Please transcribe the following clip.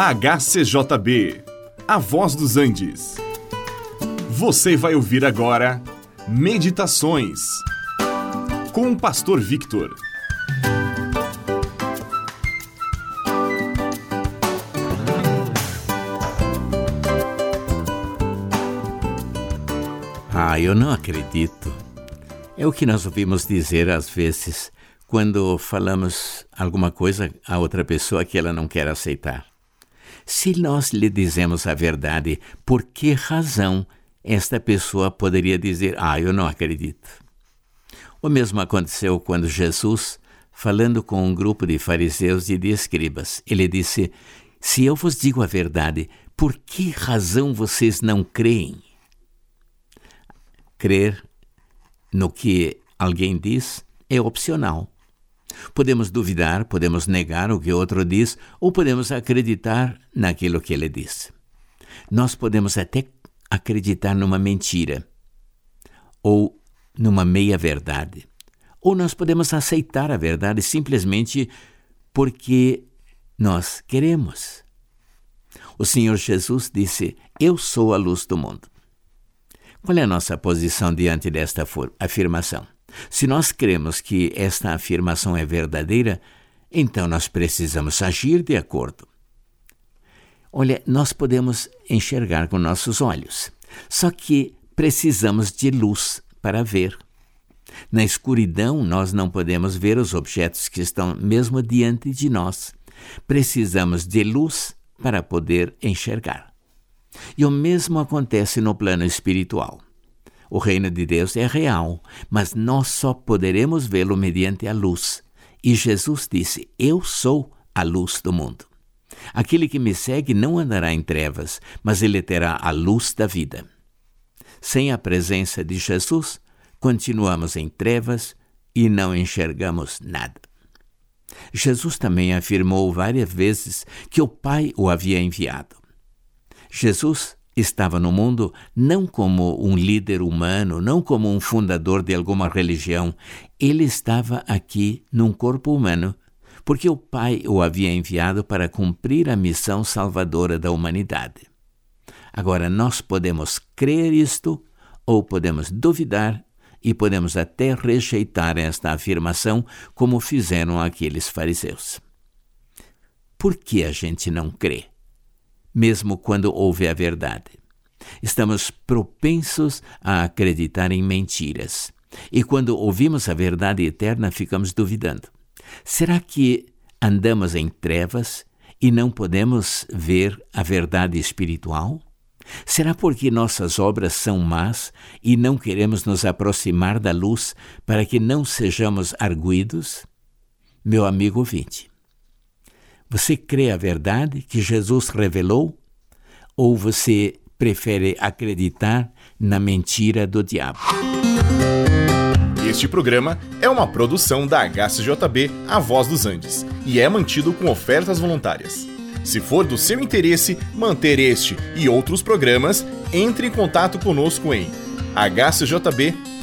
HCJB, A Voz dos Andes. Você vai ouvir agora Meditações com o Pastor Victor. Ah, eu não acredito. É o que nós ouvimos dizer às vezes quando falamos alguma coisa a outra pessoa que ela não quer aceitar. Se nós lhe dizemos a verdade, por que razão esta pessoa poderia dizer: Ah, eu não acredito? O mesmo aconteceu quando Jesus, falando com um grupo de fariseus e de escribas, ele disse: Se eu vos digo a verdade, por que razão vocês não creem? Crer no que alguém diz é opcional. Podemos duvidar, podemos negar o que outro diz, ou podemos acreditar naquilo que ele diz. Nós podemos até acreditar numa mentira, ou numa meia-verdade. Ou nós podemos aceitar a verdade simplesmente porque nós queremos. O Senhor Jesus disse: Eu sou a luz do mundo. Qual é a nossa posição diante desta afirmação? Se nós cremos que esta afirmação é verdadeira, então nós precisamos agir de acordo. Olha, nós podemos enxergar com nossos olhos, só que precisamos de luz para ver. Na escuridão, nós não podemos ver os objetos que estão mesmo diante de nós. Precisamos de luz para poder enxergar. E o mesmo acontece no plano espiritual. O reino de Deus é real, mas nós só poderemos vê-lo mediante a luz. E Jesus disse: Eu sou a luz do mundo. Aquele que me segue não andará em trevas, mas ele terá a luz da vida. Sem a presença de Jesus, continuamos em trevas e não enxergamos nada. Jesus também afirmou várias vezes que o Pai o havia enviado. Jesus estava no mundo não como um líder humano, não como um fundador de alguma religião. Ele estava aqui num corpo humano, porque o Pai o havia enviado para cumprir a missão salvadora da humanidade. Agora, nós podemos crer isto ou podemos duvidar e podemos até rejeitar esta afirmação, como fizeram aqueles fariseus. Por que a gente não crê? Mesmo quando ouve a verdade. Estamos propensos a acreditar em mentiras. E quando ouvimos a verdade eterna, ficamos duvidando. Será que andamos em trevas e não podemos ver a verdade espiritual? Será porque nossas obras são más e não queremos nos aproximar da luz para que não sejamos arguídos? Meu amigo ouvinte, você crê a verdade que Jesus revelou? Ou você prefere acreditar na mentira do diabo? Este programa é uma produção da HCJB A Voz dos Andes e é mantido com ofertas voluntárias. Se for do seu interesse manter este e outros programas, entre em contato conosco em hcjb.com.br.